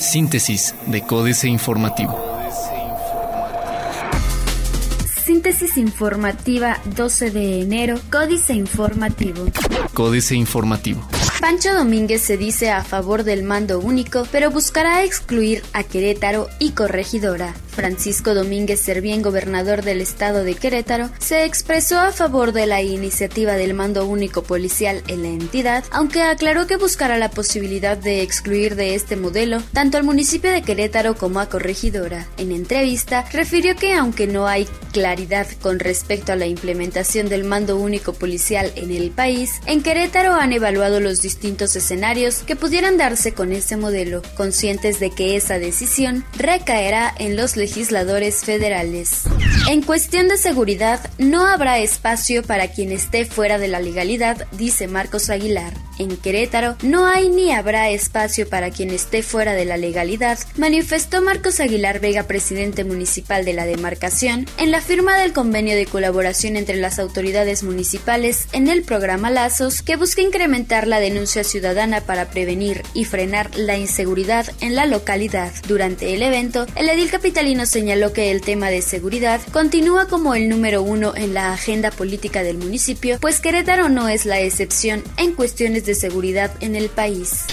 Síntesis de Códice Informativo. Síntesis informativa 12 de enero, Códice Informativo. Códice Informativo. Pancho Domínguez se dice a favor del mando único, pero buscará excluir a Querétaro y Corregidora. Francisco Domínguez Servién, gobernador del estado de Querétaro, se expresó a favor de la iniciativa del mando único policial en la entidad, aunque aclaró que buscará la posibilidad de excluir de este modelo tanto al municipio de Querétaro como a Corregidora. En entrevista, refirió que aunque no hay claridad con respecto a la implementación del mando único policial en el país, en Querétaro han evaluado los distintos escenarios que pudieran darse con ese modelo, conscientes de que esa decisión recaerá en los legisladores federales. En cuestión de seguridad, no habrá espacio para quien esté fuera de la legalidad, dice Marcos Aguilar. En Querétaro no hay ni habrá espacio para quien esté fuera de la legalidad, manifestó Marcos Aguilar Vega, presidente municipal de la demarcación, en la firma del convenio de colaboración entre las autoridades municipales en el programa Lazos, que busca incrementar la denuncia ciudadana para prevenir y frenar la inseguridad en la localidad. Durante el evento, el edil capitalino señaló que el tema de seguridad continúa como el número uno en la agenda política del municipio, pues Querétaro no es la excepción en cuestiones de seguridad en el país.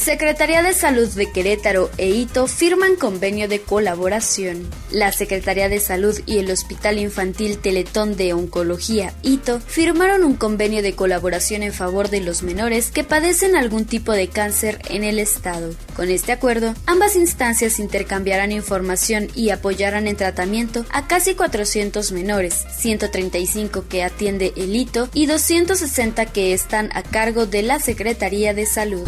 Secretaría de Salud de Querétaro e Hito firman convenio de colaboración. La Secretaría de Salud y el Hospital Infantil Teletón de Oncología Hito firmaron un convenio de colaboración en favor de los menores que padecen algún tipo de cáncer en el estado. Con este acuerdo, ambas instancias intercambiarán información y apoyarán en tratamiento a casi 400 menores, 135 que atiende el Hito y 260 que están a cargo de la Secretaría de Salud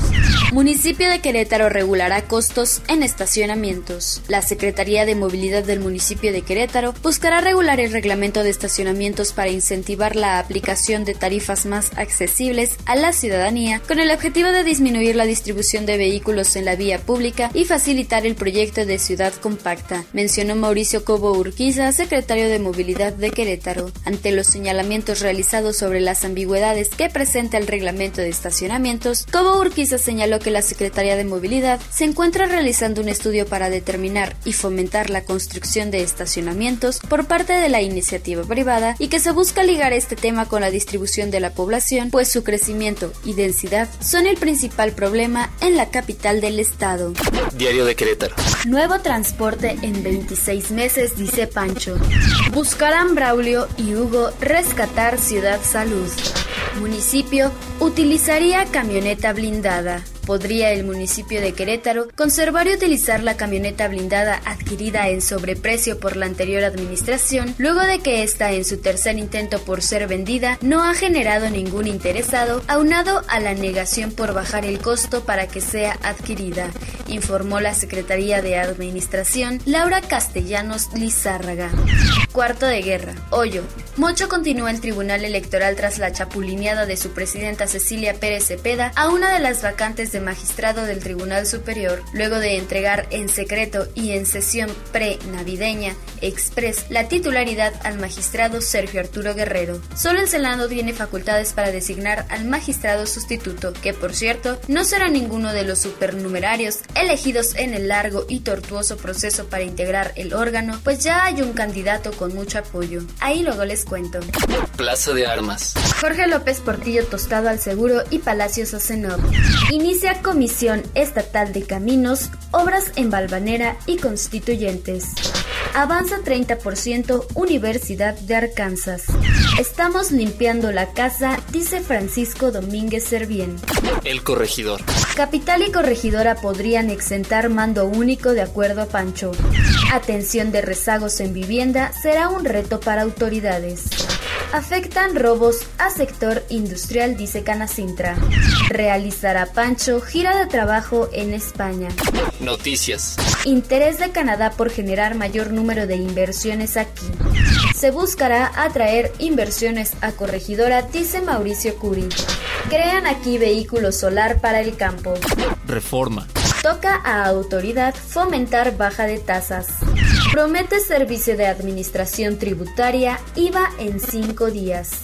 de Querétaro regulará costos en estacionamientos. La Secretaría de Movilidad del municipio de Querétaro buscará regular el reglamento de estacionamientos para incentivar la aplicación de tarifas más accesibles a la ciudadanía con el objetivo de disminuir la distribución de vehículos en la vía pública y facilitar el proyecto de ciudad compacta, mencionó Mauricio Cobo Urquiza, secretario de Movilidad de Querétaro. Ante los señalamientos realizados sobre las ambigüedades que presenta el reglamento de estacionamientos, Cobo Urquiza señaló que la Secretaría de Movilidad se encuentra realizando un estudio para determinar y fomentar la construcción de estacionamientos por parte de la iniciativa privada y que se busca ligar este tema con la distribución de la población, pues su crecimiento y densidad son el principal problema en la capital del estado. Diario de Querétaro. Nuevo transporte en 26 meses, dice Pancho. Buscarán Braulio y Hugo rescatar Ciudad Salud. Municipio utilizaría camioneta blindada podría el municipio de Querétaro conservar y utilizar la camioneta blindada adquirida en sobreprecio por la anterior administración, luego de que esta en su tercer intento por ser vendida no ha generado ningún interesado, aunado a la negación por bajar el costo para que sea adquirida, informó la Secretaría de Administración Laura Castellanos Lizárraga. Cuarto de guerra. Hoyo. Mocho continúa el Tribunal Electoral tras la chapulineada de su presidenta Cecilia Pérez Cepeda a una de las vacantes de magistrado del Tribunal Superior, luego de entregar en secreto y en sesión pre-navideña express la titularidad al magistrado Sergio Arturo Guerrero. Solo el Senado tiene facultades para designar al magistrado sustituto, que por cierto no será ninguno de los supernumerarios elegidos en el largo y tortuoso proceso para integrar el órgano, pues ya hay un candidato con mucho apoyo. Ahí luego les cuento. Plaza de Armas. Jorge López Portillo Tostado al Seguro y Palacios Acenov. Inicia Comisión Estatal de Caminos, Obras en Balvanera y Constituyentes. Avanza 30% Universidad de Arkansas. Estamos limpiando la casa, dice Francisco Domínguez Servién. El corregidor. Capital y corregidora podrían exentar mando único de acuerdo a Pancho. Atención de rezagos en vivienda será un reto para autoridades. Afectan robos a sector industrial, dice Canacintra. Realizará Pancho gira de trabajo en España. Noticias. Interés de Canadá por generar mayor número de inversiones aquí. Se buscará atraer inversiones a corregidora, dice Mauricio Curi. Crean aquí vehículo solar para el campo. Reforma. Toca a autoridad fomentar baja de tasas. Promete servicio de administración tributaria IVA en cinco días.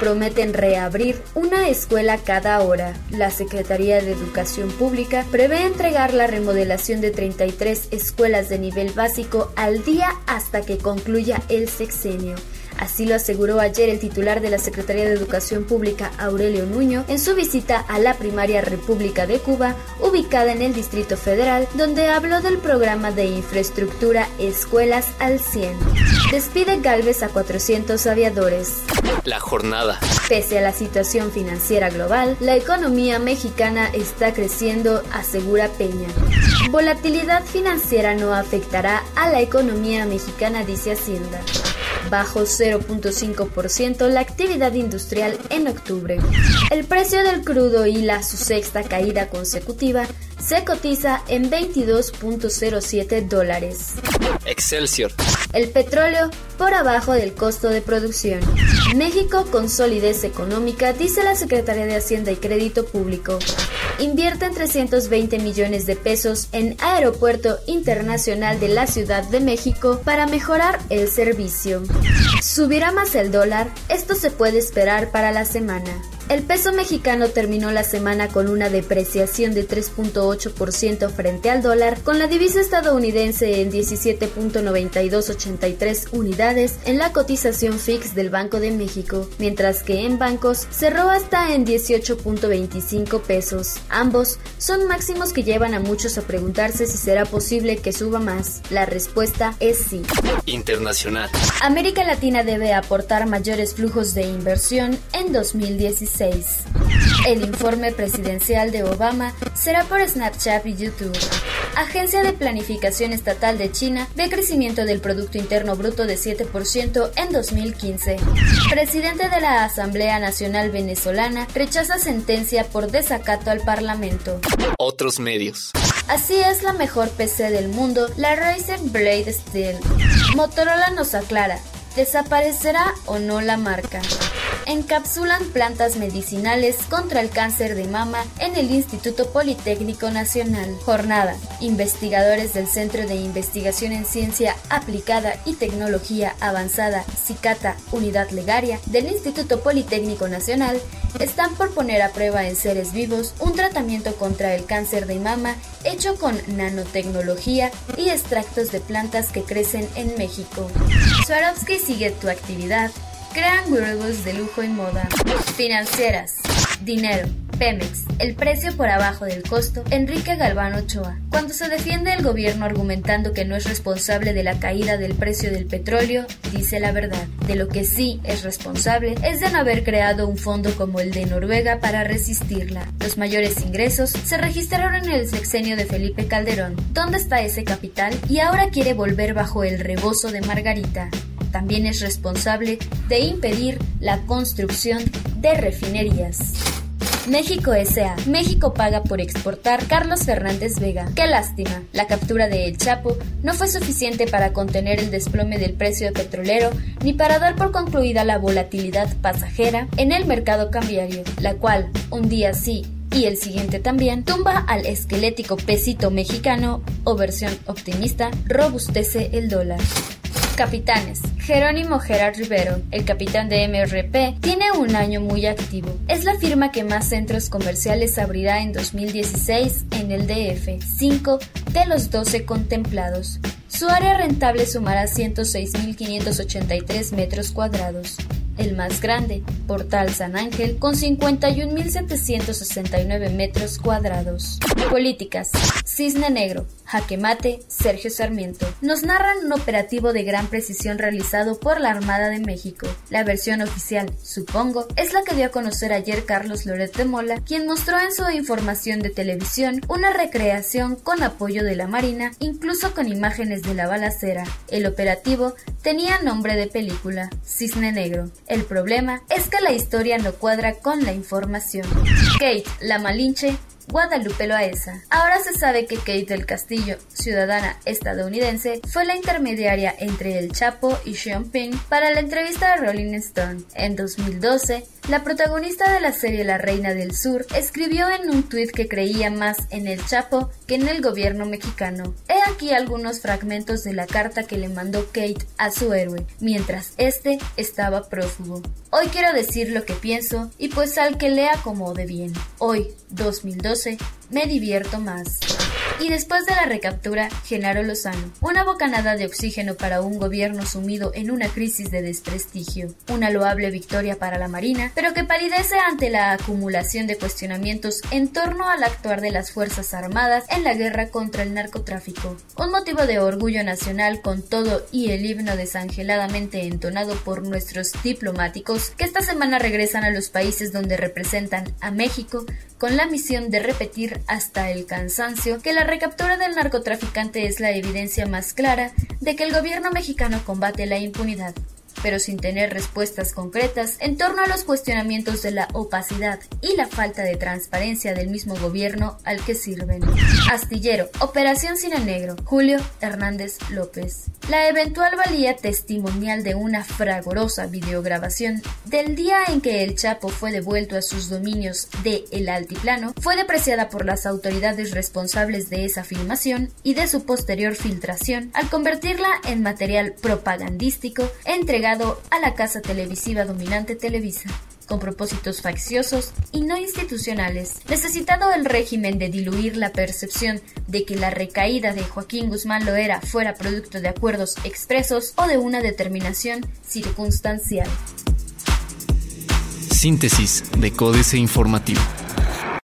prometen reabrir una escuela cada hora. La Secretaría de Educación Pública prevé entregar la remodelación de 33 escuelas de nivel básico al día hasta que concluya el sexenio. Así lo aseguró ayer el titular de la Secretaría de Educación Pública, Aurelio Nuño, en su visita a la primaria República de Cuba, ubicada en el Distrito Federal, donde habló del programa de infraestructura Escuelas al 100. Despide Galvez a 400 aviadores. La jornada. Pese a la situación financiera global, la economía mexicana está creciendo, asegura Peña. Volatilidad financiera no afectará a la economía mexicana, dice Hacienda bajo 0.5% la actividad industrial en octubre. El precio del crudo y la su sexta caída consecutiva se cotiza en 22.07 dólares. Excelsior. El petróleo por abajo del costo de producción. México con solidez económica, dice la Secretaría de Hacienda y Crédito Público. Invierten 320 millones de pesos en Aeropuerto Internacional de la Ciudad de México para mejorar el servicio. ¿Subirá más el dólar? Esto se puede esperar para la semana. El peso mexicano terminó la semana con una depreciación de 3.8% frente al dólar, con la divisa estadounidense en 17.9283 unidades en la cotización fix del Banco de México, mientras que en bancos cerró hasta en 18.25 pesos. Ambos son máximos que llevan a muchos a preguntarse si será posible que suba más. La respuesta es sí. Internacional. América Latina debe aportar mayores flujos de inversión en 2016. El informe presidencial de Obama será por Snapchat y YouTube. Agencia de Planificación Estatal de China ve crecimiento del Producto Interno Bruto de 7% en 2015. Presidente de la Asamblea Nacional Venezolana rechaza sentencia por desacato al Parlamento. Otros medios. Así es la mejor PC del mundo, la Razer Blade Steel. Motorola nos aclara, ¿desaparecerá o no la marca? Encapsulan plantas medicinales contra el cáncer de mama en el Instituto Politécnico Nacional. Jornada. Investigadores del Centro de Investigación en Ciencia Aplicada y Tecnología Avanzada, CICATA Unidad Legaria, del Instituto Politécnico Nacional, están por poner a prueba en seres vivos un tratamiento contra el cáncer de mama hecho con nanotecnología y extractos de plantas que crecen en México. Swarovski sigue tu actividad Crean wearables de lujo en moda. Financieras. Dinero. Pemex, el precio por abajo del costo, Enrique Galván Ochoa. Cuando se defiende el gobierno argumentando que no es responsable de la caída del precio del petróleo, dice la verdad. De lo que sí es responsable es de no haber creado un fondo como el de Noruega para resistirla. Los mayores ingresos se registraron en el sexenio de Felipe Calderón. ¿Dónde está ese capital? Y ahora quiere volver bajo el rebozo de Margarita también es responsable de impedir la construcción de refinerías. México S.A. México paga por exportar Carlos Fernández Vega. Qué lástima. La captura de El Chapo no fue suficiente para contener el desplome del precio petrolero ni para dar por concluida la volatilidad pasajera en el mercado cambiario, la cual, un día sí y el siguiente también, tumba al esquelético pesito mexicano o versión optimista, robustece el dólar. Capitanes. Jerónimo Gerard Rivero, el capitán de MRP, tiene un año muy activo. Es la firma que más centros comerciales abrirá en 2016 en el DF, 5 de los 12 contemplados. Su área rentable sumará 106.583 metros cuadrados el más grande, Portal San Ángel, con 51.769 metros cuadrados. Políticas. Cisne Negro. Jaque Mate. Sergio Sarmiento. Nos narran un operativo de gran precisión realizado por la Armada de México. La versión oficial, supongo, es la que dio a conocer ayer Carlos Loret de Mola, quien mostró en su información de televisión una recreación con apoyo de la Marina, incluso con imágenes de la balacera. El operativo tenía nombre de película, Cisne Negro. El problema es que la historia no cuadra con la información. Kate, la Malinche, Guadalupe Loaesa. Ahora se sabe que Kate del Castillo, ciudadana estadounidense, fue la intermediaria entre el Chapo y Sean Penn para la entrevista de Rolling Stone. En 2012, La protagonista de la serie La Reina del Sur escribió en un tuit que creía más en el Chapo que en el gobierno mexicano. He aquí algunos fragmentos de la carta que le mandó Kate a su héroe, mientras este estaba prófugo. Hoy quiero decir lo que pienso y pues al que lea como de bien. Hoy, 2012, me divierto más. Y después de la recaptura, Genaro Lozano. Una bocanada de oxígeno para un gobierno sumido en una crisis de desprestigio. Una loable victoria para la Marina, pero que palidece ante la acumulación de cuestionamientos en torno al actuar de las Fuerzas Armadas en la guerra contra el narcotráfico. Un motivo de orgullo nacional con todo y el himno desangeladamente entonado por nuestros diplomáticos que esta semana regresan a los países donde representan a México con la misión de repetir hasta el cansancio que la recaptura del narcotraficante es la evidencia más clara de que el gobierno mexicano combate la impunidad pero sin tener respuestas concretas en torno a los cuestionamientos de la opacidad y la falta de transparencia del mismo gobierno al que sirven. Astillero, Operación Cine Negro, Julio Hernández López. La eventual valía testimonial de una fragorosa videograbación del día en que el Chapo fue devuelto a sus dominios de El Altiplano fue depreciada por las autoridades responsables de esa filmación y de su posterior filtración al convertirla en material propagandístico entregado a la casa televisiva dominante Televisa con propósitos facciosos y no institucionales, necesitado el régimen de diluir la percepción de que la recaída de Joaquín Guzmán Loera fuera producto de acuerdos expresos o de una determinación circunstancial. Síntesis de Códice Informativo.